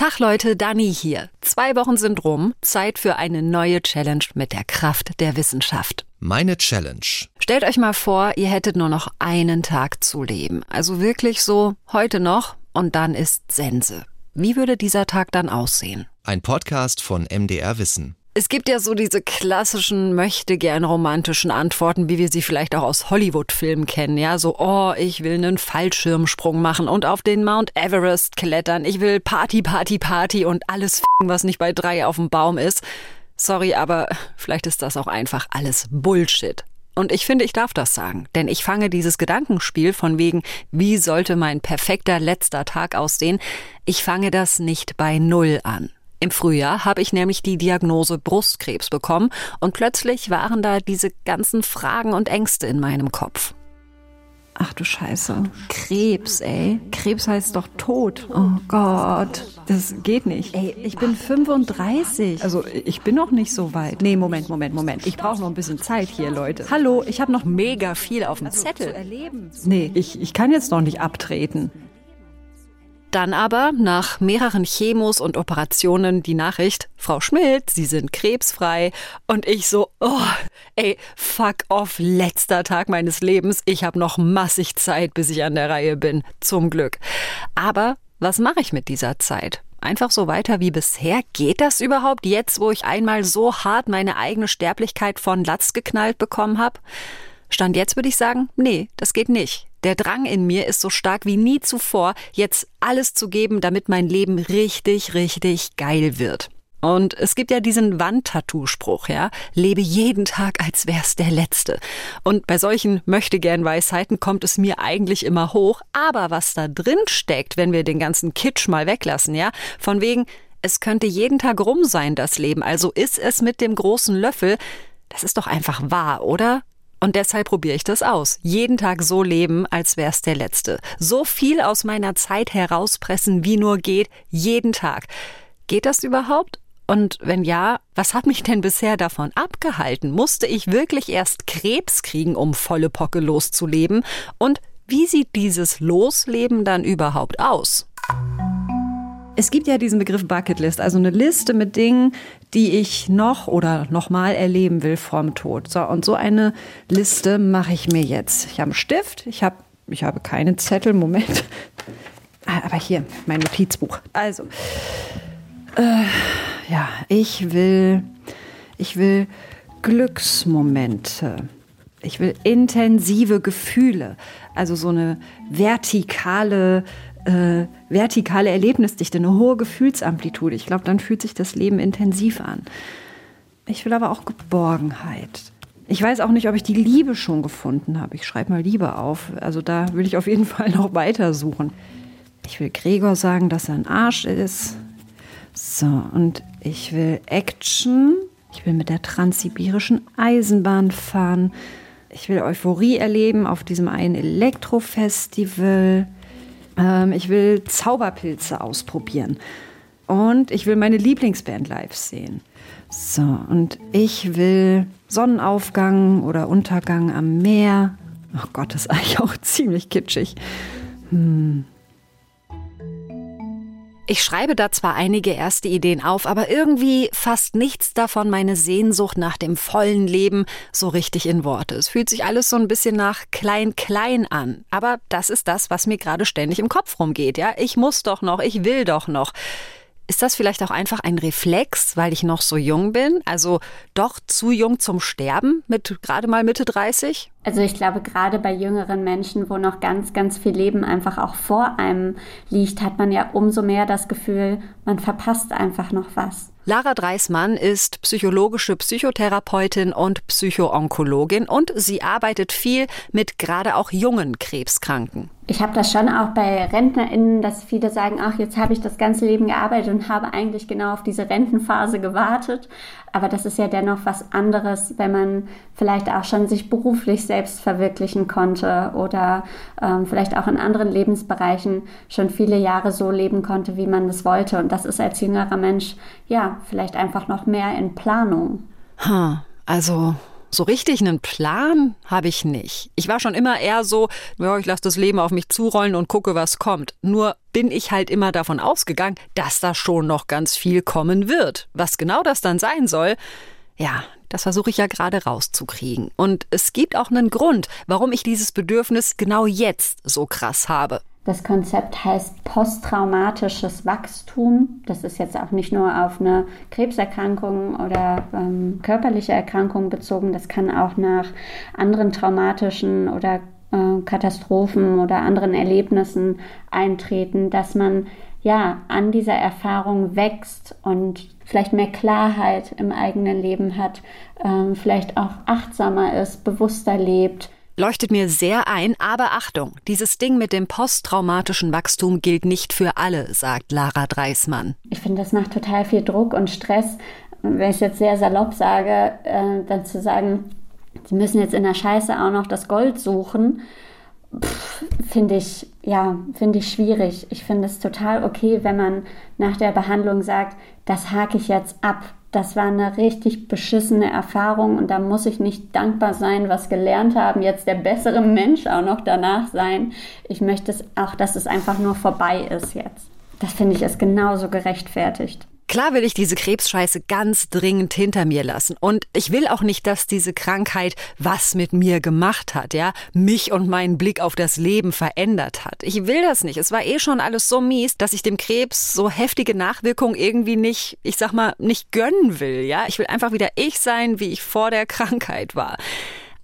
Tag Leute, Dani hier. Zwei Wochen sind rum, Zeit für eine neue Challenge mit der Kraft der Wissenschaft. Meine Challenge. Stellt euch mal vor, ihr hättet nur noch einen Tag zu leben. Also wirklich so heute noch und dann ist Sense. Wie würde dieser Tag dann aussehen? Ein Podcast von MDR Wissen. Es gibt ja so diese klassischen, möchte gern romantischen Antworten, wie wir sie vielleicht auch aus Hollywood-Filmen kennen. Ja, so, oh, ich will einen Fallschirmsprung machen und auf den Mount Everest klettern. Ich will Party, Party, Party und alles, was nicht bei drei auf dem Baum ist. Sorry, aber vielleicht ist das auch einfach alles Bullshit. Und ich finde, ich darf das sagen, denn ich fange dieses Gedankenspiel von wegen, wie sollte mein perfekter letzter Tag aussehen, ich fange das nicht bei Null an. Im Frühjahr habe ich nämlich die Diagnose Brustkrebs bekommen und plötzlich waren da diese ganzen Fragen und Ängste in meinem Kopf. Ach du Scheiße. Krebs, ey. Krebs heißt doch tot. Oh Gott. Das geht nicht. Ey, ich bin 35. Also ich bin noch nicht so weit. Nee, Moment, Moment, Moment. Ich brauche noch ein bisschen Zeit hier, Leute. Hallo, ich habe noch mega viel auf dem also Zettel. Nee, ich, ich kann jetzt noch nicht abtreten. Dann aber nach mehreren Chemos und Operationen die Nachricht, Frau Schmidt, Sie sind krebsfrei. Und ich so, oh, ey, fuck off, letzter Tag meines Lebens. Ich habe noch massig Zeit, bis ich an der Reihe bin. Zum Glück. Aber was mache ich mit dieser Zeit? Einfach so weiter wie bisher? Geht das überhaupt jetzt, wo ich einmal so hart meine eigene Sterblichkeit von Latz geknallt bekommen habe? Stand jetzt würde ich sagen, nee, das geht nicht. Der Drang in mir ist so stark wie nie zuvor, jetzt alles zu geben, damit mein Leben richtig, richtig geil wird. Und es gibt ja diesen Wandtattoo-Spruch, ja, lebe jeden Tag, als wär's der letzte. Und bei solchen möchte gern Weisheiten kommt es mir eigentlich immer hoch. Aber was da drin steckt, wenn wir den ganzen Kitsch mal weglassen, ja, von wegen, es könnte jeden Tag rum sein, das Leben. Also ist es mit dem großen Löffel. Das ist doch einfach wahr, oder? Und deshalb probiere ich das aus. Jeden Tag so leben, als wär's der letzte. So viel aus meiner Zeit herauspressen, wie nur geht, jeden Tag. Geht das überhaupt? Und wenn ja, was hat mich denn bisher davon abgehalten? Musste ich wirklich erst Krebs kriegen, um volle Pocke loszuleben? Und wie sieht dieses Losleben dann überhaupt aus? Es gibt ja diesen Begriff Bucketlist, also eine Liste mit Dingen, die ich noch oder nochmal erleben will vorm Tod. So, und so eine Liste mache ich mir jetzt. Ich habe einen Stift, ich habe, ich habe keinen Zettel, Moment. Ah, aber hier, mein Notizbuch. Also, äh, ja, ich will, ich will Glücksmomente. Ich will intensive Gefühle, also so eine vertikale äh, vertikale Erlebnisdichte, eine hohe Gefühlsamplitude. Ich glaube, dann fühlt sich das Leben intensiv an. Ich will aber auch Geborgenheit. Ich weiß auch nicht, ob ich die Liebe schon gefunden habe. Ich schreibe mal Liebe auf. Also da will ich auf jeden Fall noch weiter suchen. Ich will Gregor sagen, dass er ein Arsch ist. So, und ich will Action. Ich will mit der transsibirischen Eisenbahn fahren. Ich will Euphorie erleben auf diesem einen Elektrofestival. Ähm, ich will Zauberpilze ausprobieren. Und ich will meine Lieblingsband live sehen. So, und ich will Sonnenaufgang oder Untergang am Meer. Oh Gott, das ist eigentlich auch ziemlich kitschig. Hm. Ich schreibe da zwar einige erste Ideen auf, aber irgendwie fasst nichts davon meine Sehnsucht nach dem vollen Leben so richtig in Worte. Es fühlt sich alles so ein bisschen nach klein-klein an. Aber das ist das, was mir gerade ständig im Kopf rumgeht, ja? Ich muss doch noch, ich will doch noch. Ist das vielleicht auch einfach ein Reflex, weil ich noch so jung bin? Also doch zu jung zum Sterben mit gerade mal Mitte 30? Also ich glaube, gerade bei jüngeren Menschen, wo noch ganz, ganz viel Leben einfach auch vor einem liegt, hat man ja umso mehr das Gefühl, man verpasst einfach noch was. Lara Dreismann ist psychologische Psychotherapeutin und Psychoonkologin und sie arbeitet viel mit gerade auch jungen Krebskranken. Ich habe das schon auch bei RentnerInnen, dass viele sagen, ach, jetzt habe ich das ganze Leben gearbeitet und habe eigentlich genau auf diese Rentenphase gewartet. Aber das ist ja dennoch was anderes, wenn man vielleicht auch schon sich beruflich selbst verwirklichen konnte oder ähm, vielleicht auch in anderen Lebensbereichen schon viele Jahre so leben konnte, wie man es wollte. Und das ist als jüngerer Mensch ja vielleicht einfach noch mehr in Planung. Ha, also So richtig einen Plan habe ich nicht. Ich war schon immer eher so, ja, ich lasse das Leben auf mich zurollen und gucke, was kommt. Nur bin ich halt immer davon ausgegangen, dass da schon noch ganz viel kommen wird. Was genau das dann sein soll, ja, das versuche ich ja gerade rauszukriegen. Und es gibt auch einen Grund, warum ich dieses Bedürfnis genau jetzt so krass habe. Das Konzept heißt posttraumatisches Wachstum. Das ist jetzt auch nicht nur auf eine Krebserkrankung oder ähm, körperliche Erkrankung bezogen. Das kann auch nach anderen traumatischen oder äh, Katastrophen oder anderen Erlebnissen eintreten, dass man ja an dieser Erfahrung wächst und vielleicht mehr Klarheit im eigenen Leben hat, äh, vielleicht auch achtsamer ist, bewusster lebt leuchtet mir sehr ein, aber Achtung, dieses Ding mit dem posttraumatischen Wachstum gilt nicht für alle, sagt Lara Dreismann. Ich finde, das macht total viel Druck und Stress. Wenn ich es jetzt sehr salopp sage, äh, dann zu sagen, sie müssen jetzt in der Scheiße auch noch das Gold suchen, finde ich, ja, finde ich schwierig. Ich finde es total okay, wenn man nach der Behandlung sagt, das hake ich jetzt ab das war eine richtig beschissene Erfahrung und da muss ich nicht dankbar sein, was gelernt haben, jetzt der bessere Mensch auch noch danach sein. Ich möchte es auch, dass es einfach nur vorbei ist jetzt. Das finde ich ist genauso gerechtfertigt. Klar will ich diese Krebsscheiße ganz dringend hinter mir lassen. Und ich will auch nicht, dass diese Krankheit was mit mir gemacht hat, ja, mich und meinen Blick auf das Leben verändert hat. Ich will das nicht. Es war eh schon alles so mies, dass ich dem Krebs so heftige Nachwirkungen irgendwie nicht, ich sag mal, nicht gönnen will, ja. Ich will einfach wieder ich sein, wie ich vor der Krankheit war.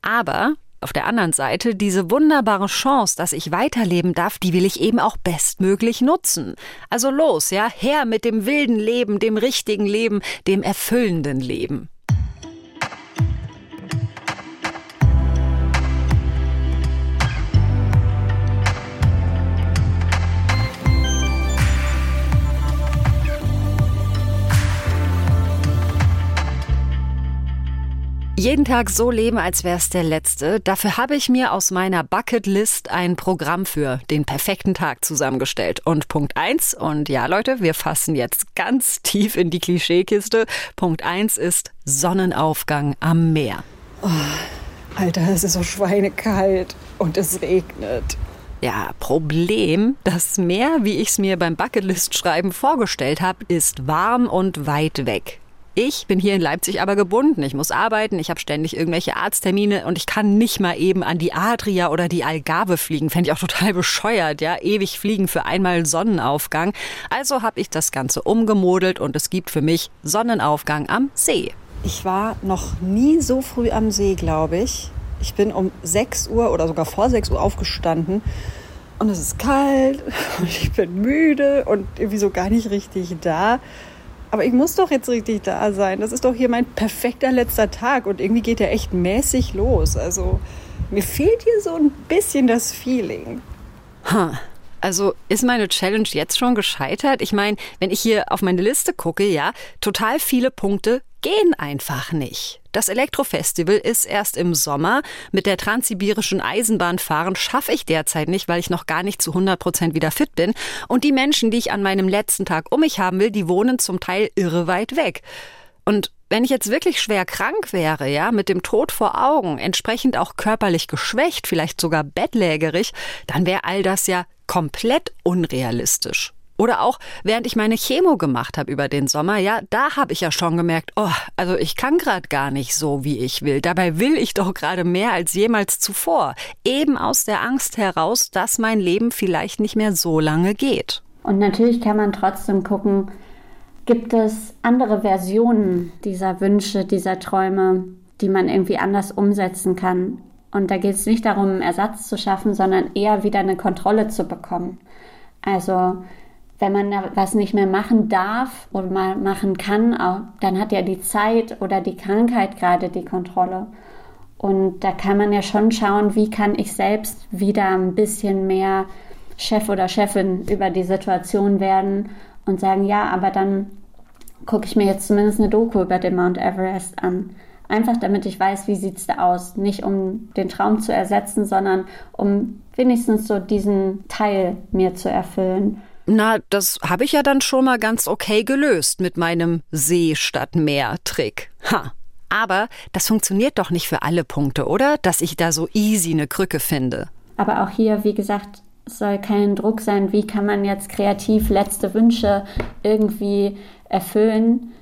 Aber auf der anderen Seite, diese wunderbare Chance, dass ich weiterleben darf, die will ich eben auch bestmöglich nutzen. Also los, ja, her mit dem wilden Leben, dem richtigen Leben, dem erfüllenden Leben. Jeden Tag so leben, als wäre es der letzte. Dafür habe ich mir aus meiner Bucketlist ein Programm für den perfekten Tag zusammengestellt. Und Punkt eins und ja Leute, wir fassen jetzt ganz tief in die Klischeekiste. Punkt eins ist Sonnenaufgang am Meer. Oh, Alter, es ist so schweinekalt und es regnet. Ja, Problem, das Meer, wie ich es mir beim Bucketlist-Schreiben vorgestellt habe, ist warm und weit weg. Ich bin hier in Leipzig aber gebunden. Ich muss arbeiten, ich habe ständig irgendwelche Arzttermine und ich kann nicht mal eben an die Adria oder die Algarve fliegen. Fände ich auch total bescheuert, ja. Ewig fliegen für einmal Sonnenaufgang. Also habe ich das Ganze umgemodelt und es gibt für mich Sonnenaufgang am See. Ich war noch nie so früh am See, glaube ich. Ich bin um 6 Uhr oder sogar vor 6 Uhr aufgestanden und es ist kalt und ich bin müde und irgendwie so gar nicht richtig da aber ich muss doch jetzt richtig da sein. Das ist doch hier mein perfekter letzter Tag und irgendwie geht der echt mäßig los. Also mir fehlt hier so ein bisschen das Feeling. Huh. Also ist meine Challenge jetzt schon gescheitert? Ich meine, wenn ich hier auf meine Liste gucke, ja, total viele Punkte gehen einfach nicht. Das Elektrofestival ist erst im Sommer. Mit der transsibirischen Eisenbahn fahren schaffe ich derzeit nicht, weil ich noch gar nicht zu 100 Prozent wieder fit bin. Und die Menschen, die ich an meinem letzten Tag um mich haben will, die wohnen zum Teil irre weit weg. Und wenn ich jetzt wirklich schwer krank wäre, ja, mit dem Tod vor Augen, entsprechend auch körperlich geschwächt, vielleicht sogar bettlägerig, dann wäre all das ja komplett unrealistisch. Oder auch, während ich meine Chemo gemacht habe über den Sommer, ja, da habe ich ja schon gemerkt, oh, also ich kann gerade gar nicht so, wie ich will. Dabei will ich doch gerade mehr als jemals zuvor. Eben aus der Angst heraus, dass mein Leben vielleicht nicht mehr so lange geht. Und natürlich kann man trotzdem gucken, gibt es andere Versionen dieser Wünsche, dieser Träume, die man irgendwie anders umsetzen kann. Und da geht es nicht darum, einen Ersatz zu schaffen, sondern eher wieder eine Kontrolle zu bekommen. Also wenn man da was nicht mehr machen darf oder mal machen kann, dann hat ja die Zeit oder die Krankheit gerade die Kontrolle. Und da kann man ja schon schauen, wie kann ich selbst wieder ein bisschen mehr Chef oder Chefin über die Situation werden und sagen, ja, aber dann gucke ich mir jetzt zumindest eine Doku über den Mount Everest an. Einfach damit ich weiß, wie sieht es da aus. Nicht um den Traum zu ersetzen, sondern um wenigstens so diesen Teil mir zu erfüllen. Na, das habe ich ja dann schon mal ganz okay gelöst mit meinem See statt Meer Trick. Ha. Aber das funktioniert doch nicht für alle Punkte, oder? Dass ich da so easy eine Krücke finde. Aber auch hier, wie gesagt, soll kein Druck sein, wie kann man jetzt kreativ letzte Wünsche irgendwie erfüllen,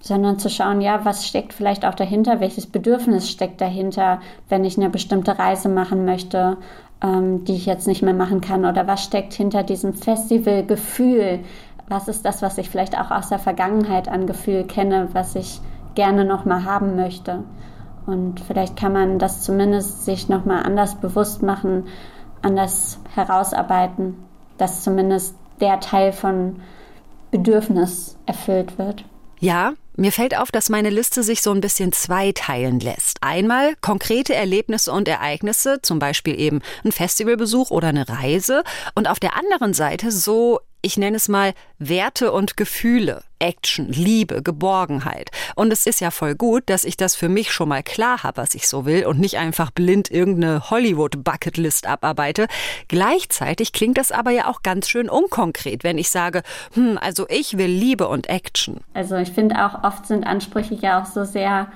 sondern zu schauen, ja, was steckt vielleicht auch dahinter, welches Bedürfnis steckt dahinter, wenn ich eine bestimmte Reise machen möchte, ähm, die ich jetzt nicht mehr machen kann, oder was steckt hinter diesem Festivalgefühl, was ist das, was ich vielleicht auch aus der Vergangenheit an Gefühl kenne, was ich gerne nochmal haben möchte. Und vielleicht kann man das zumindest sich nochmal anders bewusst machen, anders herausarbeiten, dass zumindest der Teil von Bedürfnis erfüllt wird. Ja, mir fällt auf, dass meine Liste sich so ein bisschen zweiteilen lässt. Einmal konkrete Erlebnisse und Ereignisse, zum Beispiel eben ein Festivalbesuch oder eine Reise. Und auf der anderen Seite so ich nenne es mal Werte und Gefühle, Action, Liebe, Geborgenheit. Und es ist ja voll gut, dass ich das für mich schon mal klar habe, was ich so will und nicht einfach blind irgendeine Hollywood-Bucketlist abarbeite. Gleichzeitig klingt das aber ja auch ganz schön unkonkret, wenn ich sage, hm, also ich will Liebe und Action. Also ich finde auch oft sind Ansprüche ja auch so sehr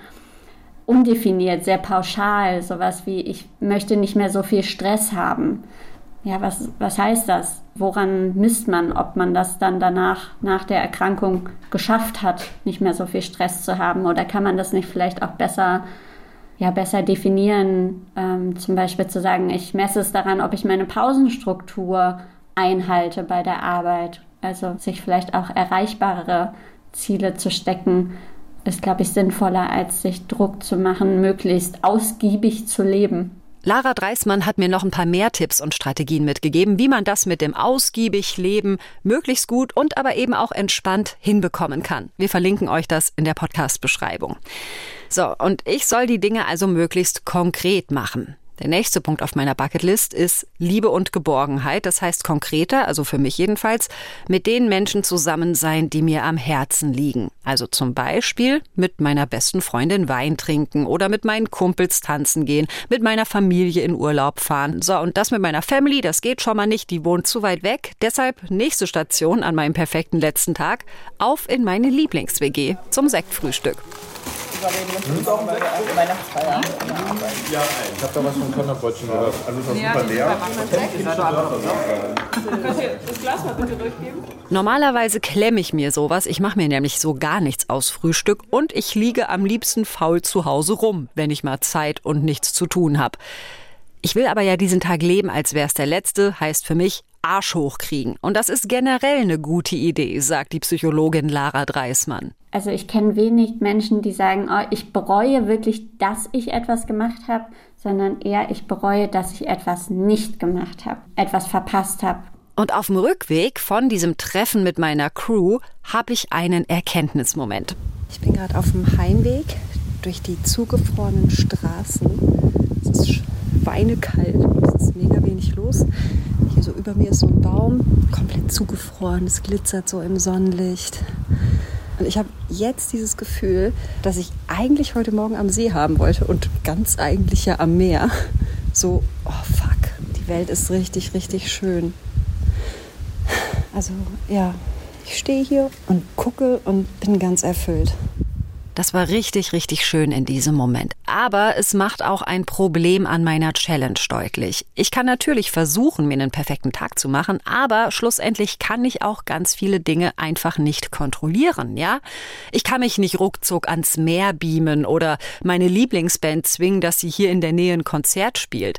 undefiniert, sehr pauschal, sowas wie ich möchte nicht mehr so viel Stress haben ja, was, was heißt das? Woran misst man, ob man das dann danach, nach der Erkrankung geschafft hat, nicht mehr so viel Stress zu haben? Oder kann man das nicht vielleicht auch besser, ja, besser definieren? Ähm, zum Beispiel zu sagen, ich messe es daran, ob ich meine Pausenstruktur einhalte bei der Arbeit. Also sich vielleicht auch erreichbare Ziele zu stecken, ist, glaube ich, sinnvoller, als sich Druck zu machen, möglichst ausgiebig zu leben. Lara Dreismann hat mir noch ein paar mehr Tipps und Strategien mitgegeben, wie man das mit dem ausgiebig Leben möglichst gut und aber eben auch entspannt hinbekommen kann. Wir verlinken euch das in der Podcast-Beschreibung. So, und ich soll die Dinge also möglichst konkret machen. Der nächste Punkt auf meiner Bucketlist ist Liebe und Geborgenheit. Das heißt konkreter, also für mich jedenfalls, mit den Menschen zusammen sein, die mir am Herzen liegen. Also zum Beispiel mit meiner besten Freundin Wein trinken oder mit meinen Kumpels tanzen gehen, mit meiner Familie in Urlaub fahren. So, und das mit meiner Family, das geht schon mal nicht, die wohnt zu weit weg. Deshalb nächste Station an meinem perfekten letzten Tag, auf in meine Lieblings-WG zum Sektfrühstück Weihnachtsfeier. Ja, ich habe da was von Körnerbrötchen gehört. Also ist das ja, super leer. Könnt ihr das Glas mal bitte durchgeben? Normalerweise klemme ich mir sowas. Ich mache mir nämlich so gar nichts aus Frühstück und ich liege am liebsten faul zu Hause rum, wenn ich mal Zeit und nichts zu tun habe. Ich will aber ja diesen Tag leben, als wäre es der letzte, heißt für mich Arsch hochkriegen. Und das ist generell eine gute Idee, sagt die Psychologin Lara Dreismann. Also ich kenne wenig Menschen, die sagen, oh, ich bereue wirklich, dass ich etwas gemacht habe, sondern eher ich bereue, dass ich etwas nicht gemacht habe, etwas verpasst habe. Und auf dem Rückweg von diesem Treffen mit meiner Crew habe ich einen Erkenntnismoment. Ich bin gerade auf dem Heimweg durch die zugefrorenen Straßen. Es ist schweinekalt, es ist mega wenig los. Hier so über mir ist so ein Baum, komplett zugefroren, es glitzert so im Sonnenlicht. Und ich habe jetzt dieses Gefühl, dass ich eigentlich heute Morgen am See haben wollte und ganz eigentlich ja am Meer. So, oh fuck, die Welt ist richtig, richtig schön. Also ja, ich stehe hier und gucke und bin ganz erfüllt. Das war richtig, richtig schön in diesem Moment. Aber es macht auch ein Problem an meiner Challenge deutlich. Ich kann natürlich versuchen, mir einen perfekten Tag zu machen, aber schlussendlich kann ich auch ganz viele Dinge einfach nicht kontrollieren, ja? Ich kann mich nicht ruckzuck ans Meer beamen oder meine Lieblingsband zwingen, dass sie hier in der Nähe ein Konzert spielt.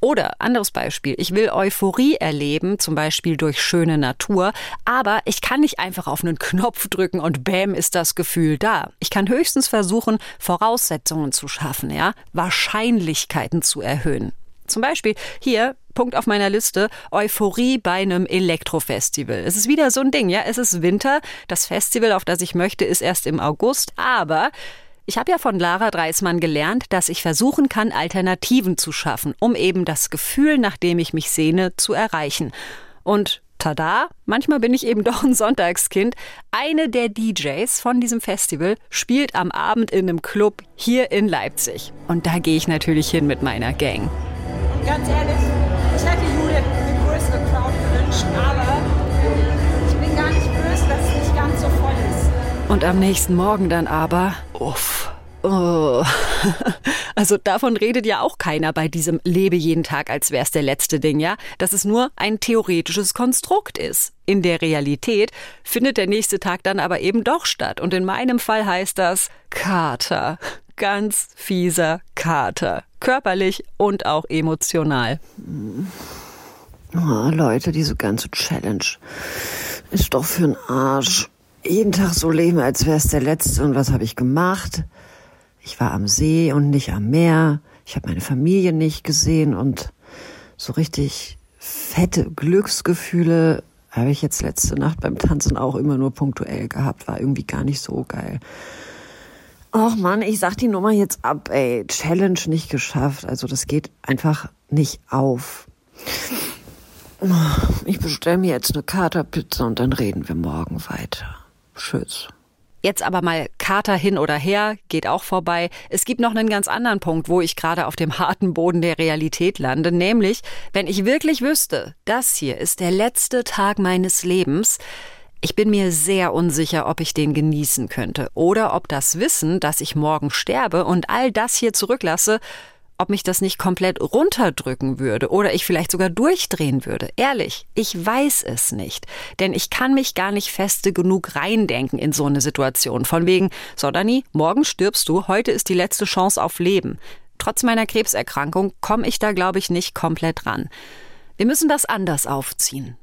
Oder anderes Beispiel, ich will Euphorie erleben, zum Beispiel durch schöne Natur, aber ich kann nicht einfach auf einen Knopf drücken und bäm ist das Gefühl da. Ich kann höchstens versuchen, Voraussetzungen zu schaffen, ja, Wahrscheinlichkeiten zu erhöhen. Zum Beispiel hier Punkt auf meiner Liste, Euphorie bei einem Elektrofestival. Es ist wieder so ein Ding, ja. Es ist Winter. Das Festival, auf das ich möchte, ist erst im August. Aber ich habe ja von Lara Dreismann gelernt, dass ich versuchen kann, Alternativen zu schaffen, um eben das Gefühl, nach dem ich mich sehne, zu erreichen. Und tada, manchmal bin ich eben doch ein Sonntagskind. Eine der DJs von diesem Festival spielt am Abend in einem Club hier in Leipzig. Und da gehe ich natürlich hin mit meiner Gang. Ganz ehrlich, ich hätte Judith eine größere Crowd gewünscht, aber Und am nächsten Morgen dann aber, uff Oh. Also davon redet ja auch keiner bei diesem Lebe jeden Tag, als wär's der letzte Ding, ja? Dass es nur ein theoretisches Konstrukt ist. In der Realität findet der nächste Tag dann aber eben doch statt. Und in meinem Fall heißt das Kater. Ganz fieser Kater. Körperlich und auch emotional. Oh, Leute, diese ganze Challenge ist doch für einen Arsch. Jeden Tag so leben, als wär's der letzte. Und was habe ich gemacht? Ich war am See und nicht am Meer. Ich habe meine Familie nicht gesehen und so richtig fette Glücksgefühle habe ich jetzt letzte Nacht beim Tanzen auch immer nur punktuell gehabt. War irgendwie gar nicht so geil. Och Mann, ich sag die Nummer jetzt ab, ey. Challenge nicht geschafft. Also das geht einfach nicht auf. Ich bestelle mir jetzt eine Katerpizza und dann reden wir morgen weiter. Tschüss. Jetzt aber mal Kater hin oder her, geht auch vorbei. Es gibt noch einen ganz anderen Punkt, wo ich gerade auf dem harten Boden der Realität lande, nämlich, wenn ich wirklich wüsste, das hier ist der letzte Tag meines Lebens, ich bin mir sehr unsicher, ob ich den genießen könnte oder ob das Wissen, dass ich morgen sterbe und all das hier zurücklasse, ob mich das nicht komplett runterdrücken würde oder ich vielleicht sogar durchdrehen würde. Ehrlich, ich weiß es nicht. Denn ich kann mich gar nicht feste genug reindenken in so eine Situation. Von wegen, so Dani, morgen stirbst du, heute ist die letzte Chance auf Leben. Trotz meiner Krebserkrankung komme ich da, glaube ich, nicht komplett ran. Wir müssen das anders aufziehen.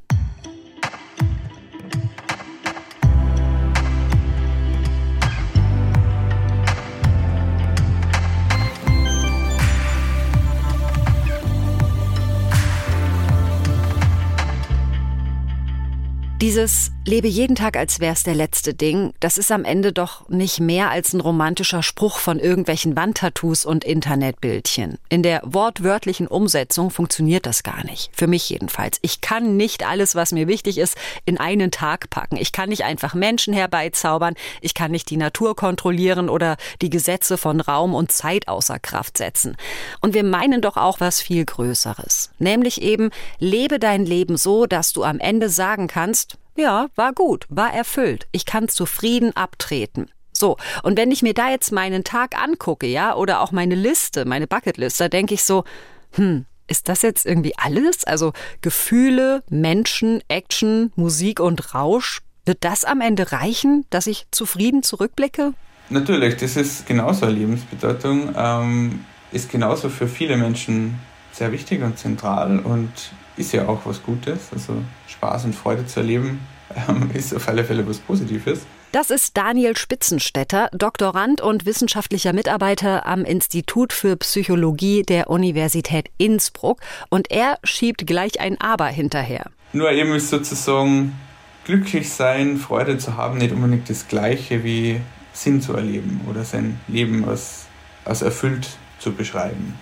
Dieses Lebe jeden Tag, als wär's der letzte Ding, das ist am Ende doch nicht mehr als ein romantischer Spruch von irgendwelchen Wandtattoos und Internetbildchen. In der wortwörtlichen Umsetzung funktioniert das gar nicht. Für mich jedenfalls. Ich kann nicht alles, was mir wichtig ist, in einen Tag packen. Ich kann nicht einfach Menschen herbeizaubern. Ich kann nicht die Natur kontrollieren oder die Gesetze von Raum und Zeit außer Kraft setzen. Und wir meinen doch auch was viel Größeres. Nämlich eben, lebe dein Leben so, dass du am Ende sagen kannst, ja, war gut, war erfüllt. Ich kann zufrieden abtreten. So, und wenn ich mir da jetzt meinen Tag angucke, ja, oder auch meine Liste, meine Bucketlist, da denke ich so, hm, ist das jetzt irgendwie alles? Also Gefühle, Menschen, Action, Musik und Rausch, wird das am Ende reichen, dass ich zufrieden zurückblicke? Natürlich, das ist genauso eine Lebensbedeutung, ähm, ist genauso für viele Menschen sehr wichtig und zentral und ist ja auch was Gutes. Also Spaß und Freude zu erleben ähm, ist auf alle Fälle was Positives. Das ist Daniel Spitzenstetter, Doktorand und wissenschaftlicher Mitarbeiter am Institut für Psychologie der Universität Innsbruck. Und er schiebt gleich ein Aber hinterher. Nur eben ist sozusagen glücklich sein, Freude zu haben, nicht unbedingt das Gleiche wie Sinn zu erleben oder sein Leben als, als erfüllt zu beschreiben.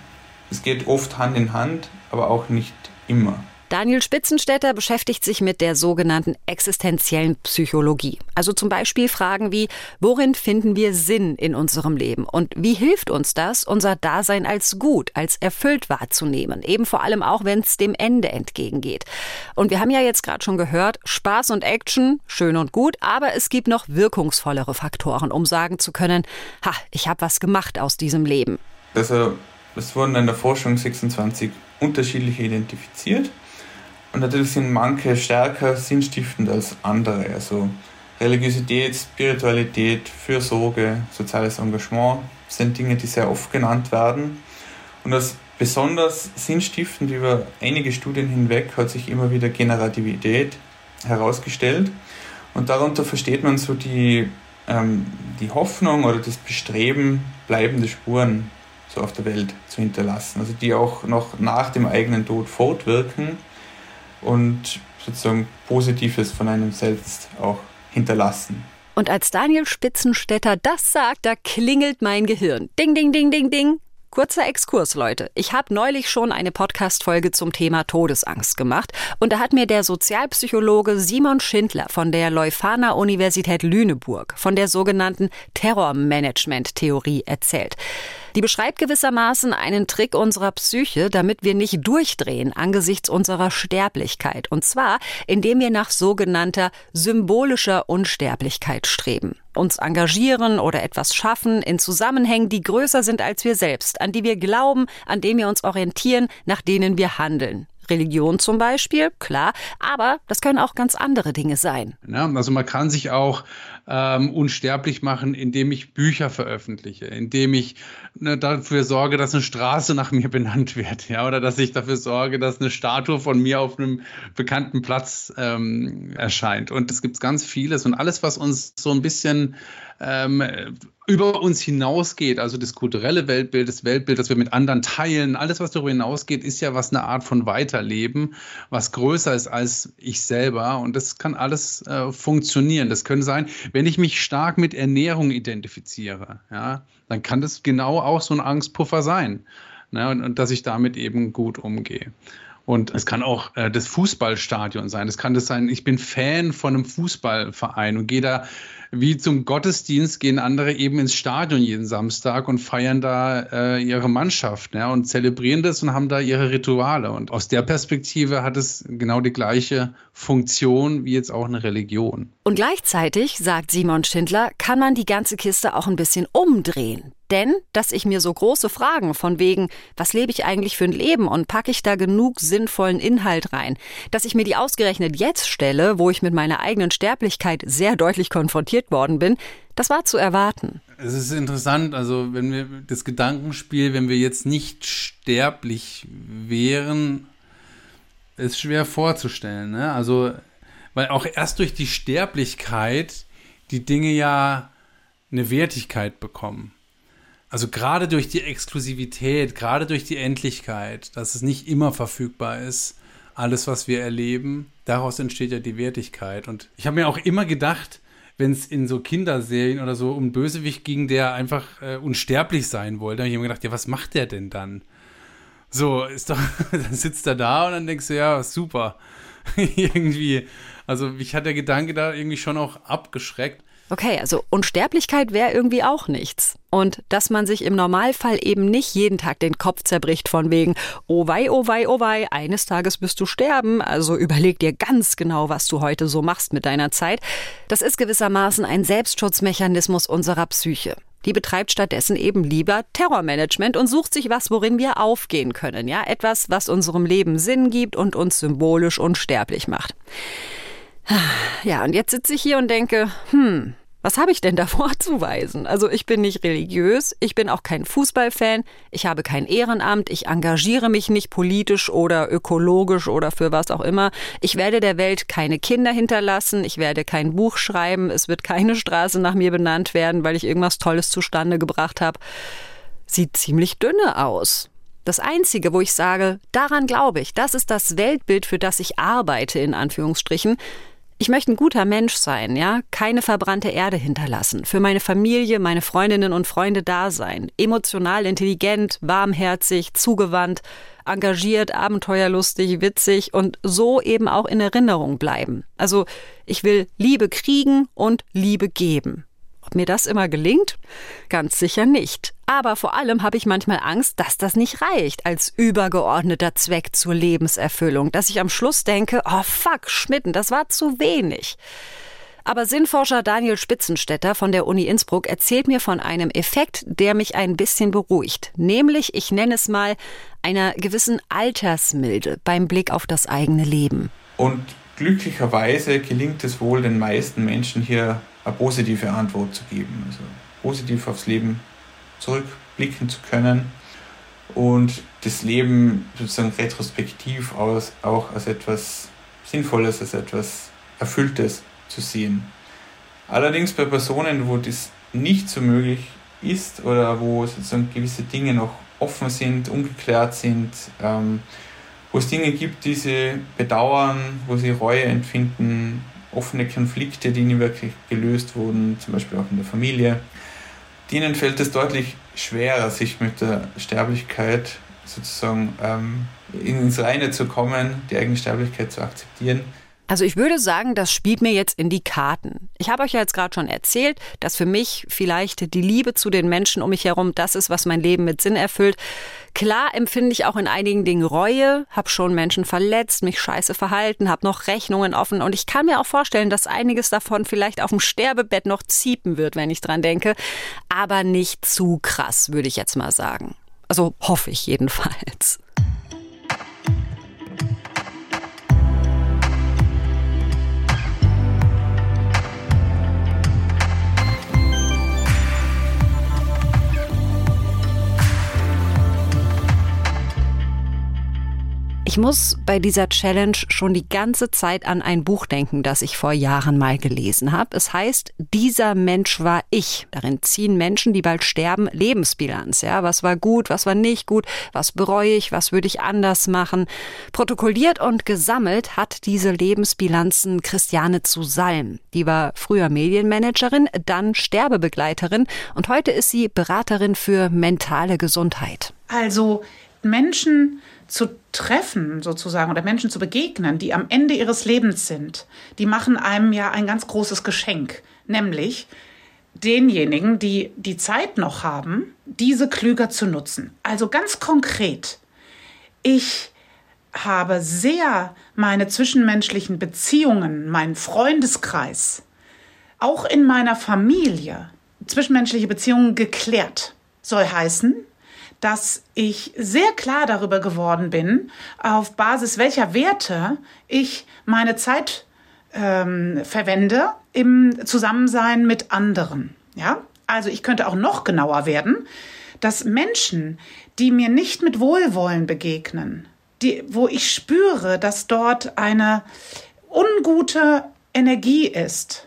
Es geht oft Hand in Hand, aber auch nicht immer. Daniel Spitzenstädter beschäftigt sich mit der sogenannten existenziellen Psychologie. Also zum Beispiel Fragen wie, worin finden wir Sinn in unserem Leben? Und wie hilft uns das, unser Dasein als gut, als erfüllt wahrzunehmen? Eben vor allem auch, wenn es dem Ende entgegengeht. Und wir haben ja jetzt gerade schon gehört, Spaß und Action, schön und gut, aber es gibt noch wirkungsvollere Faktoren, um sagen zu können, ha, ich habe was gemacht aus diesem Leben. Also es wurden in der Forschung 26 unterschiedliche identifiziert. Und natürlich sind manche stärker sinnstiftend als andere. Also Religiosität, Spiritualität, Fürsorge, soziales Engagement sind Dinge, die sehr oft genannt werden. Und als besonders sinnstiftend über einige Studien hinweg hat sich immer wieder Generativität herausgestellt. Und darunter versteht man so die, ähm, die Hoffnung oder das Bestreben, bleibende Spuren so auf der Welt zu hinterlassen. Also die auch noch nach dem eigenen Tod fortwirken und sozusagen Positives von einem selbst auch hinterlassen. Und als Daniel Spitzenstädter das sagt, da klingelt mein Gehirn. Ding, ding, ding, ding, ding. Kurzer Exkurs, Leute. Ich habe neulich schon eine Podcast-Folge zum Thema Todesangst gemacht und da hat mir der Sozialpsychologe Simon Schindler von der Leuphana Universität Lüneburg von der sogenannten Terrormanagement-Theorie erzählt. Die beschreibt gewissermaßen einen Trick unserer Psyche, damit wir nicht durchdrehen angesichts unserer Sterblichkeit. Und zwar, indem wir nach sogenannter symbolischer Unsterblichkeit streben uns engagieren oder etwas schaffen in Zusammenhängen, die größer sind als wir selbst, an die wir glauben, an denen wir uns orientieren, nach denen wir handeln. Religion zum Beispiel, klar, aber das können auch ganz andere Dinge sein. Ja, also man kann sich auch ähm, unsterblich machen, indem ich Bücher veröffentliche, indem ich ne, dafür sorge, dass eine Straße nach mir benannt wird, ja, oder dass ich dafür sorge, dass eine Statue von mir auf einem bekannten Platz ähm, erscheint. Und es gibt ganz vieles und alles, was uns so ein bisschen ähm, über uns hinausgeht, also das kulturelle Weltbild, das Weltbild, das wir mit anderen teilen, alles, was darüber hinausgeht, ist ja was eine Art von Weiterleben, was größer ist als ich selber. Und das kann alles äh, funktionieren. Das können sein, wenn ich mich stark mit Ernährung identifiziere, ja, dann kann das genau auch so ein Angstpuffer sein. Ne, und, und dass ich damit eben gut umgehe. Und es kann auch äh, das Fußballstadion sein. Es kann das sein, ich bin Fan von einem Fußballverein und gehe da wie zum Gottesdienst gehen andere eben ins Stadion jeden Samstag und feiern da äh, ihre Mannschaft ja, und zelebrieren das und haben da ihre Rituale. Und aus der Perspektive hat es genau die gleiche Funktion wie jetzt auch eine Religion. Und gleichzeitig, sagt Simon Schindler, kann man die ganze Kiste auch ein bisschen umdrehen. Denn, dass ich mir so große Fragen von wegen, was lebe ich eigentlich für ein Leben und packe ich da genug sinnvollen Inhalt rein, dass ich mir die ausgerechnet jetzt stelle, wo ich mit meiner eigenen Sterblichkeit sehr deutlich konfrontiert worden bin, das war zu erwarten. Es ist interessant, also wenn wir das Gedankenspiel, wenn wir jetzt nicht sterblich wären, ist schwer vorzustellen. Ne? Also, weil auch erst durch die Sterblichkeit die Dinge ja eine Wertigkeit bekommen. Also gerade durch die Exklusivität, gerade durch die Endlichkeit, dass es nicht immer verfügbar ist, alles, was wir erleben, daraus entsteht ja die Wertigkeit. Und ich habe mir auch immer gedacht, wenn es in so Kinderserien oder so um Bösewicht ging, der einfach äh, unsterblich sein wollte, habe ich immer gedacht, ja, was macht der denn dann? So, ist doch, dann sitzt er da und dann denkst du, ja, super. irgendwie, also mich hat der Gedanke da irgendwie schon auch abgeschreckt. Okay, also Unsterblichkeit wäre irgendwie auch nichts. Und dass man sich im Normalfall eben nicht jeden Tag den Kopf zerbricht von wegen, oh wei, oh wei, oh wei, eines Tages wirst du sterben, also überleg dir ganz genau, was du heute so machst mit deiner Zeit. Das ist gewissermaßen ein Selbstschutzmechanismus unserer Psyche. Die betreibt stattdessen eben lieber Terrormanagement und sucht sich was, worin wir aufgehen können. Ja, etwas, was unserem Leben Sinn gibt und uns symbolisch unsterblich macht. Ja, und jetzt sitze ich hier und denke, hm, was habe ich denn da vorzuweisen? Also ich bin nicht religiös, ich bin auch kein Fußballfan, ich habe kein Ehrenamt, ich engagiere mich nicht politisch oder ökologisch oder für was auch immer. Ich werde der Welt keine Kinder hinterlassen, ich werde kein Buch schreiben, es wird keine Straße nach mir benannt werden, weil ich irgendwas Tolles zustande gebracht habe. Sieht ziemlich dünne aus. Das Einzige, wo ich sage, daran glaube ich, das ist das Weltbild, für das ich arbeite, in Anführungsstrichen, ich möchte ein guter Mensch sein, ja, keine verbrannte Erde hinterlassen, für meine Familie, meine Freundinnen und Freunde da sein, emotional intelligent, warmherzig, zugewandt, engagiert, abenteuerlustig, witzig und so eben auch in Erinnerung bleiben. Also, ich will Liebe kriegen und Liebe geben. Mir das immer gelingt? Ganz sicher nicht. Aber vor allem habe ich manchmal Angst, dass das nicht reicht als übergeordneter Zweck zur Lebenserfüllung, dass ich am Schluss denke, oh fuck, Schmitten, das war zu wenig. Aber Sinnforscher Daniel Spitzenstetter von der Uni Innsbruck erzählt mir von einem Effekt, der mich ein bisschen beruhigt. Nämlich, ich nenne es mal, einer gewissen Altersmilde beim Blick auf das eigene Leben. Und glücklicherweise gelingt es wohl den meisten Menschen hier eine positive Antwort zu geben, also positiv aufs Leben zurückblicken zu können und das Leben sozusagen retrospektiv aus, auch als etwas Sinnvolles, als etwas Erfülltes zu sehen. Allerdings bei Personen, wo das nicht so möglich ist oder wo sozusagen gewisse Dinge noch offen sind, ungeklärt sind, ähm, wo es Dinge gibt, die sie bedauern, wo sie Reue empfinden, offene Konflikte, die nie wirklich gelöst wurden, zum Beispiel auch in der Familie. Denen fällt es deutlich schwerer, sich mit der Sterblichkeit sozusagen ähm, ins Reine zu kommen, die eigene Sterblichkeit zu akzeptieren. Also ich würde sagen, das spielt mir jetzt in die Karten. Ich habe euch ja jetzt gerade schon erzählt, dass für mich vielleicht die Liebe zu den Menschen um mich herum das ist, was mein Leben mit Sinn erfüllt. Klar empfinde ich auch in einigen Dingen Reue, habe schon Menschen verletzt, mich scheiße verhalten, habe noch Rechnungen offen und ich kann mir auch vorstellen, dass einiges davon vielleicht auf dem Sterbebett noch ziepen wird, wenn ich dran denke, aber nicht zu krass, würde ich jetzt mal sagen. Also hoffe ich jedenfalls. Ich muss bei dieser Challenge schon die ganze Zeit an ein Buch denken, das ich vor Jahren mal gelesen habe. Es heißt Dieser Mensch war ich. Darin ziehen Menschen, die bald sterben, Lebensbilanz. Ja, was war gut, was war nicht gut, was bereue ich, was würde ich anders machen. Protokolliert und gesammelt hat diese Lebensbilanzen Christiane zu Salm. Die war früher Medienmanagerin, dann Sterbebegleiterin und heute ist sie Beraterin für mentale Gesundheit. Also Menschen zu treffen sozusagen oder Menschen zu begegnen, die am Ende ihres Lebens sind, die machen einem ja ein ganz großes Geschenk, nämlich denjenigen, die die Zeit noch haben, diese klüger zu nutzen. Also ganz konkret, ich habe sehr meine zwischenmenschlichen Beziehungen, meinen Freundeskreis, auch in meiner Familie, zwischenmenschliche Beziehungen geklärt. Soll heißen, dass ich sehr klar darüber geworden bin, auf Basis welcher Werte ich meine Zeit ähm, verwende im Zusammensein mit anderen. Ja, also ich könnte auch noch genauer werden, dass Menschen, die mir nicht mit Wohlwollen begegnen, die, wo ich spüre, dass dort eine ungute Energie ist,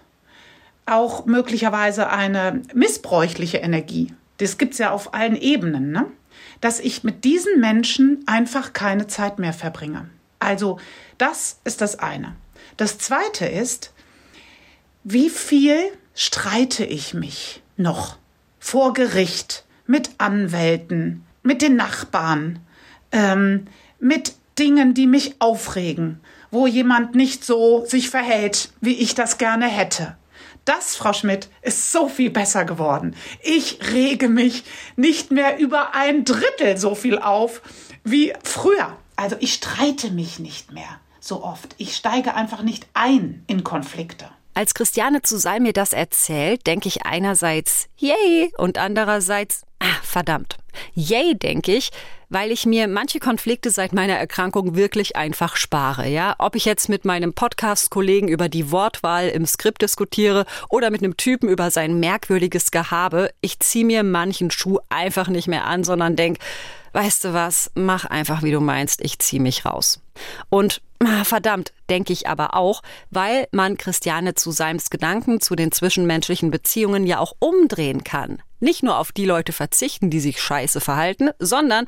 auch möglicherweise eine missbräuchliche Energie. Das gibt es ja auf allen Ebenen. Ne? Dass ich mit diesen Menschen einfach keine Zeit mehr verbringe. Also das ist das eine. Das zweite ist, wie viel streite ich mich noch vor Gericht mit Anwälten, mit den Nachbarn, ähm, mit Dingen, die mich aufregen, wo jemand nicht so sich verhält, wie ich das gerne hätte. Das, Frau Schmidt, ist so viel besser geworden. Ich rege mich nicht mehr über ein Drittel so viel auf wie früher. Also ich streite mich nicht mehr so oft. Ich steige einfach nicht ein in Konflikte. Als Christiane zu Salm mir das erzählt, denke ich einerseits, yay, und andererseits, ah, verdammt. Yay, denke ich, weil ich mir manche Konflikte seit meiner Erkrankung wirklich einfach spare, ja? Ob ich jetzt mit meinem Podcast-Kollegen über die Wortwahl im Skript diskutiere oder mit einem Typen über sein merkwürdiges Gehabe, ich ziehe mir manchen Schuh einfach nicht mehr an, sondern denke, weißt du was, mach einfach wie du meinst, ich zieh mich raus. Und verdammt, denke ich aber auch, weil man Christiane zu Seims Gedanken zu den zwischenmenschlichen Beziehungen ja auch umdrehen kann. Nicht nur auf die Leute verzichten, die sich scheiße verhalten, sondern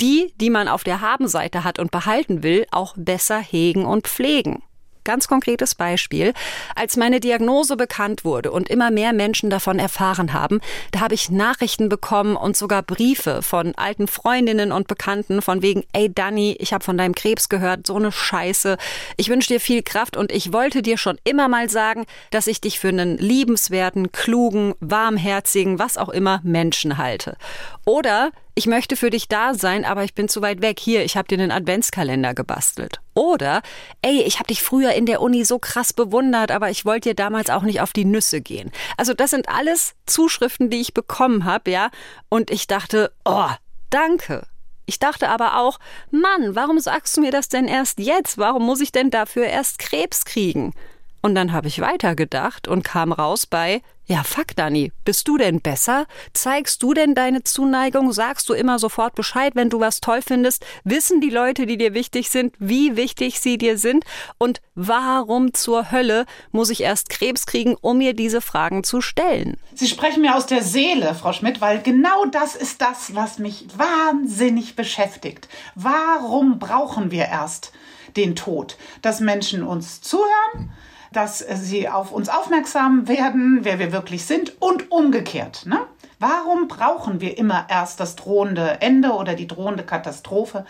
die, die man auf der Habenseite hat und behalten will, auch besser hegen und pflegen. Ganz konkretes Beispiel. Als meine Diagnose bekannt wurde und immer mehr Menschen davon erfahren haben, da habe ich Nachrichten bekommen und sogar Briefe von alten Freundinnen und Bekannten von wegen, ey Danny, ich habe von deinem Krebs gehört, so eine Scheiße. Ich wünsche dir viel Kraft und ich wollte dir schon immer mal sagen, dass ich dich für einen liebenswerten, klugen, warmherzigen, was auch immer Menschen halte. Oder ich möchte für dich da sein, aber ich bin zu weit weg. Hier, ich habe dir einen Adventskalender gebastelt. Oder, ey, ich habe dich früher in der Uni so krass bewundert, aber ich wollte dir damals auch nicht auf die Nüsse gehen. Also das sind alles Zuschriften, die ich bekommen habe, ja. Und ich dachte, oh, danke. Ich dachte aber auch, Mann, warum sagst du mir das denn erst jetzt? Warum muss ich denn dafür erst Krebs kriegen? Und dann habe ich weitergedacht und kam raus bei, ja, fuck, Dani, bist du denn besser? Zeigst du denn deine Zuneigung? Sagst du immer sofort Bescheid, wenn du was toll findest? Wissen die Leute, die dir wichtig sind, wie wichtig sie dir sind? Und warum zur Hölle muss ich erst Krebs kriegen, um mir diese Fragen zu stellen? Sie sprechen mir aus der Seele, Frau Schmidt, weil genau das ist das, was mich wahnsinnig beschäftigt. Warum brauchen wir erst den Tod? Dass Menschen uns zuhören? Dass sie auf uns aufmerksam werden, wer wir wirklich sind und umgekehrt. Ne? Warum brauchen wir immer erst das drohende Ende oder die drohende Katastrophe,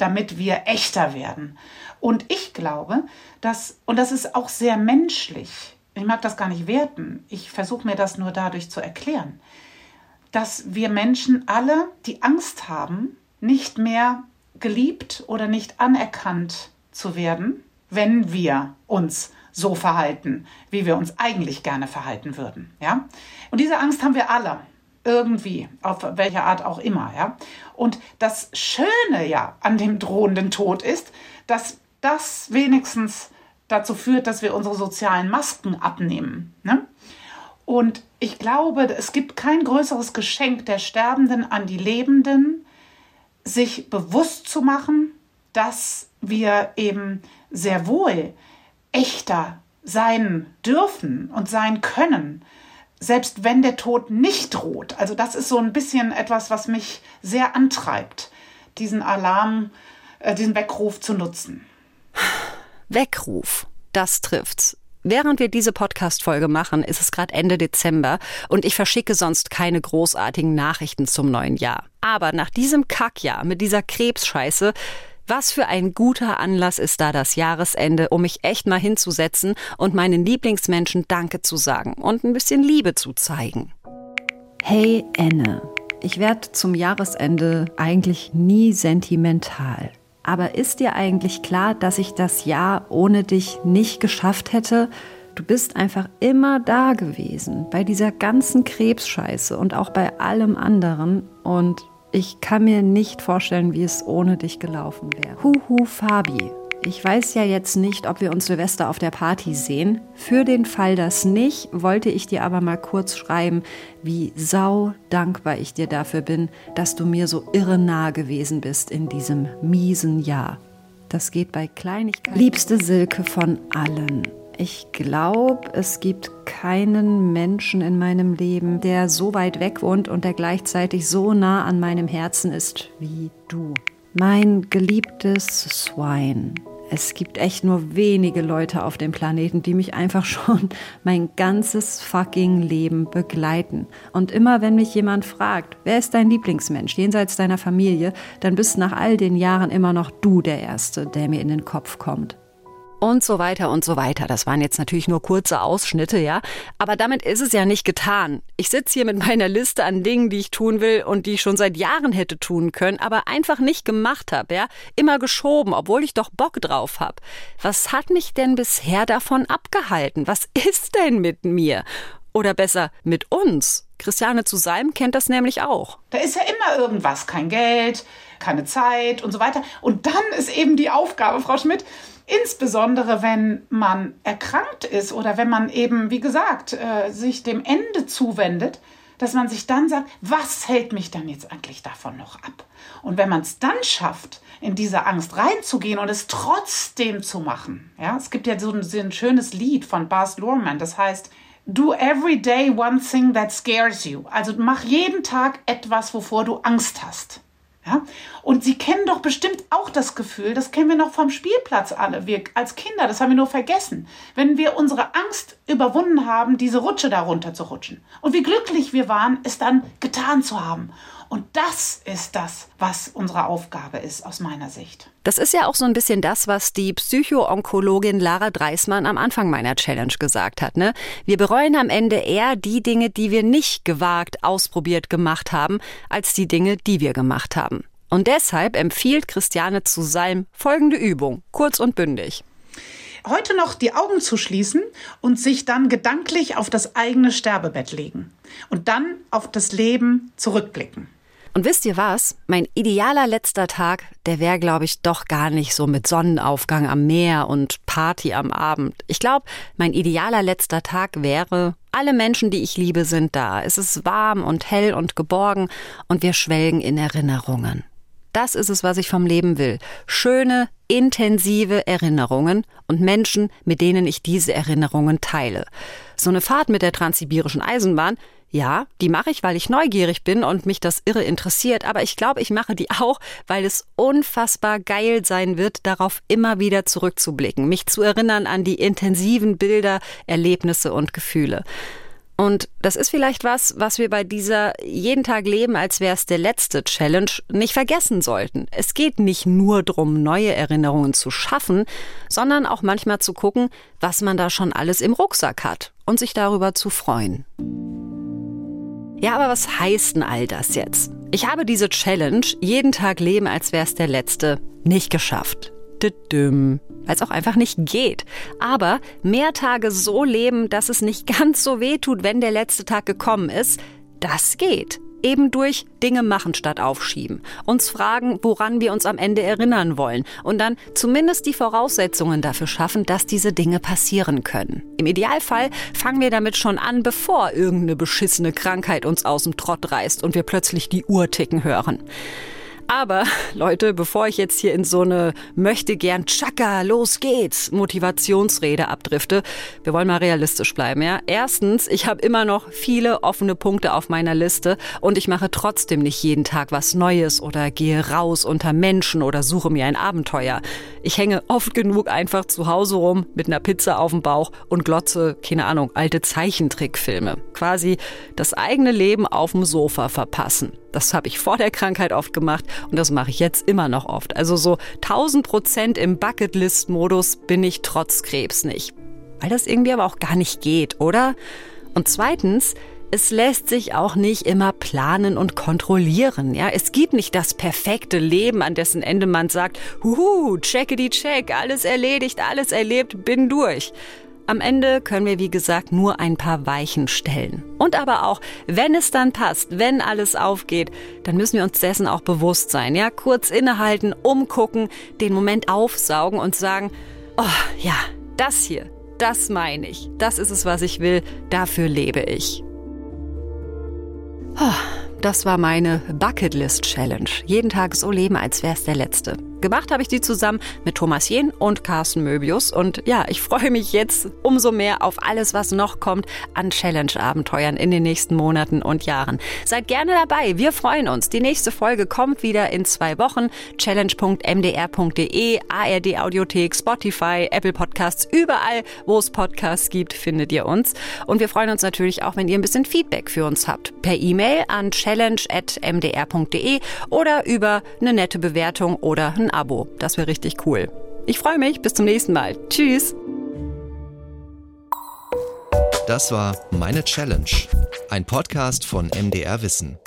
damit wir echter werden. Und ich glaube, dass, und das ist auch sehr menschlich, ich mag das gar nicht werten, ich versuche mir das nur dadurch zu erklären, dass wir Menschen alle die Angst haben, nicht mehr geliebt oder nicht anerkannt zu werden, wenn wir uns so verhalten, wie wir uns eigentlich gerne verhalten würden. Ja? Und diese Angst haben wir alle. Irgendwie, auf welche Art auch immer, ja. Und das Schöne ja an dem drohenden Tod ist, dass das wenigstens dazu führt, dass wir unsere sozialen Masken abnehmen. Ne? Und ich glaube, es gibt kein größeres Geschenk der Sterbenden an die Lebenden, sich bewusst zu machen, dass wir eben sehr wohl echter sein dürfen und sein können, selbst wenn der Tod nicht droht. Also das ist so ein bisschen etwas, was mich sehr antreibt, diesen Alarm, äh, diesen Weckruf zu nutzen. Weckruf, das trifft's. Während wir diese Podcast-Folge machen, ist es gerade Ende Dezember und ich verschicke sonst keine großartigen Nachrichten zum neuen Jahr. Aber nach diesem Kackjahr mit dieser Krebsscheiße was für ein guter Anlass ist da das Jahresende, um mich echt mal hinzusetzen und meinen Lieblingsmenschen Danke zu sagen und ein bisschen Liebe zu zeigen. Hey Enne, ich werde zum Jahresende eigentlich nie sentimental. Aber ist dir eigentlich klar, dass ich das Jahr ohne dich nicht geschafft hätte? Du bist einfach immer da gewesen, bei dieser ganzen Krebsscheiße und auch bei allem anderen. Und ich kann mir nicht vorstellen, wie es ohne dich gelaufen wäre. Huhu Fabi. Ich weiß ja jetzt nicht, ob wir uns Silvester auf der Party sehen. Für den Fall das nicht, wollte ich dir aber mal kurz schreiben, wie sau dankbar ich dir dafür bin, dass du mir so irre nah gewesen bist in diesem miesen Jahr. Das geht bei Kleinigkeiten. Liebste Silke von allen. Ich glaube, es gibt keinen Menschen in meinem Leben, der so weit weg wohnt und der gleichzeitig so nah an meinem Herzen ist wie du. Mein geliebtes Swine. Es gibt echt nur wenige Leute auf dem Planeten, die mich einfach schon mein ganzes fucking Leben begleiten. Und immer wenn mich jemand fragt, wer ist dein Lieblingsmensch jenseits deiner Familie, dann bist nach all den Jahren immer noch du der Erste, der mir in den Kopf kommt und so weiter und so weiter. Das waren jetzt natürlich nur kurze Ausschnitte, ja. Aber damit ist es ja nicht getan. Ich sitze hier mit meiner Liste an Dingen, die ich tun will und die ich schon seit Jahren hätte tun können, aber einfach nicht gemacht habe, ja. Immer geschoben, obwohl ich doch Bock drauf habe. Was hat mich denn bisher davon abgehalten? Was ist denn mit mir? Oder besser, mit uns? Christiane zu Salm kennt das nämlich auch. Da ist ja immer irgendwas, kein Geld, keine Zeit und so weiter. Und dann ist eben die Aufgabe, Frau Schmidt, Insbesondere wenn man erkrankt ist oder wenn man eben, wie gesagt, äh, sich dem Ende zuwendet, dass man sich dann sagt, was hält mich dann jetzt eigentlich davon noch ab? Und wenn man es dann schafft, in diese Angst reinzugehen und es trotzdem zu machen, ja, es gibt ja so ein, so ein schönes Lied von Bas Luhrmann, das heißt, Do every day one thing that scares you. Also mach jeden Tag etwas, wovor du Angst hast. Ja? Und Sie kennen doch bestimmt auch das Gefühl, das kennen wir noch vom Spielplatz alle, wir als Kinder, das haben wir nur vergessen, wenn wir unsere Angst überwunden haben, diese Rutsche darunter zu rutschen. Und wie glücklich wir waren, es dann getan zu haben. Und das ist das, was unsere Aufgabe ist aus meiner Sicht. Das ist ja auch so ein bisschen das, was die Psychoonkologin Lara Dreismann am Anfang meiner Challenge gesagt hat. Ne? Wir bereuen am Ende eher die Dinge, die wir nicht gewagt, ausprobiert gemacht haben, als die Dinge, die wir gemacht haben. Und deshalb empfiehlt Christiane zu Salm folgende Übung, kurz und bündig heute noch die Augen zu schließen und sich dann gedanklich auf das eigene Sterbebett legen und dann auf das Leben zurückblicken. Und wisst ihr was? Mein idealer letzter Tag, der wäre, glaube ich, doch gar nicht so mit Sonnenaufgang am Meer und Party am Abend. Ich glaube, mein idealer letzter Tag wäre, alle Menschen, die ich liebe, sind da. Es ist warm und hell und geborgen und wir schwelgen in Erinnerungen. Das ist es, was ich vom Leben will. Schöne, intensive Erinnerungen und Menschen, mit denen ich diese Erinnerungen teile. So eine Fahrt mit der transsibirischen Eisenbahn, ja, die mache ich, weil ich neugierig bin und mich das irre interessiert, aber ich glaube, ich mache die auch, weil es unfassbar geil sein wird, darauf immer wieder zurückzublicken, mich zu erinnern an die intensiven Bilder, Erlebnisse und Gefühle. Und das ist vielleicht was, was wir bei dieser jeden Tag leben, als wäre es der letzte Challenge, nicht vergessen sollten. Es geht nicht nur darum, neue Erinnerungen zu schaffen, sondern auch manchmal zu gucken, was man da schon alles im Rucksack hat und sich darüber zu freuen. Ja, aber was heißt denn all das jetzt? Ich habe diese Challenge, jeden Tag leben, als wäre es der letzte, nicht geschafft weil es auch einfach nicht geht. Aber mehr Tage so leben, dass es nicht ganz so weh tut, wenn der letzte Tag gekommen ist, das geht. Eben durch Dinge machen statt aufschieben. Uns fragen, woran wir uns am Ende erinnern wollen. Und dann zumindest die Voraussetzungen dafür schaffen, dass diese Dinge passieren können. Im Idealfall fangen wir damit schon an, bevor irgendeine beschissene Krankheit uns aus dem Trott reißt und wir plötzlich die Uhr ticken hören. Aber Leute, bevor ich jetzt hier in so eine möchte gern Chaka, los geht's, Motivationsrede abdrifte, wir wollen mal realistisch bleiben, ja? Erstens, ich habe immer noch viele offene Punkte auf meiner Liste und ich mache trotzdem nicht jeden Tag was Neues oder gehe raus unter Menschen oder suche mir ein Abenteuer. Ich hänge oft genug einfach zu Hause rum mit einer Pizza auf dem Bauch und glotze, keine Ahnung, alte Zeichentrickfilme. Quasi das eigene Leben auf dem Sofa verpassen. Das habe ich vor der Krankheit oft gemacht und das mache ich jetzt immer noch oft. Also so 1000 Prozent im Bucketlist-Modus bin ich trotz Krebs nicht. Weil das irgendwie aber auch gar nicht geht, oder? Und zweitens, es lässt sich auch nicht immer planen und kontrollieren. Ja, es gibt nicht das perfekte Leben, an dessen Ende man sagt, huhu, checkity check, alles erledigt, alles erlebt, bin durch. Am Ende können wir, wie gesagt, nur ein paar Weichen stellen. Und aber auch, wenn es dann passt, wenn alles aufgeht, dann müssen wir uns dessen auch bewusst sein. Ja, kurz innehalten, umgucken, den Moment aufsaugen und sagen, oh ja, das hier, das meine ich. Das ist es, was ich will. Dafür lebe ich. Oh, das war meine Bucketlist Challenge. Jeden Tag so leben, als wäre es der letzte. Gemacht habe ich die zusammen mit Thomas Jen und Carsten Möbius. Und ja, ich freue mich jetzt umso mehr auf alles, was noch kommt an Challenge-Abenteuern in den nächsten Monaten und Jahren. Seid gerne dabei. Wir freuen uns. Die nächste Folge kommt wieder in zwei Wochen. Challenge.mdr.de, ARD Audiothek, Spotify, Apple Podcasts, überall, wo es Podcasts gibt, findet ihr uns. Und wir freuen uns natürlich auch, wenn ihr ein bisschen Feedback für uns habt. Per E-Mail an challenge.mdr.de oder über eine nette Bewertung oder ein Abo. Das wäre richtig cool. Ich freue mich. Bis zum nächsten Mal. Tschüss. Das war Meine Challenge, ein Podcast von MDR Wissen.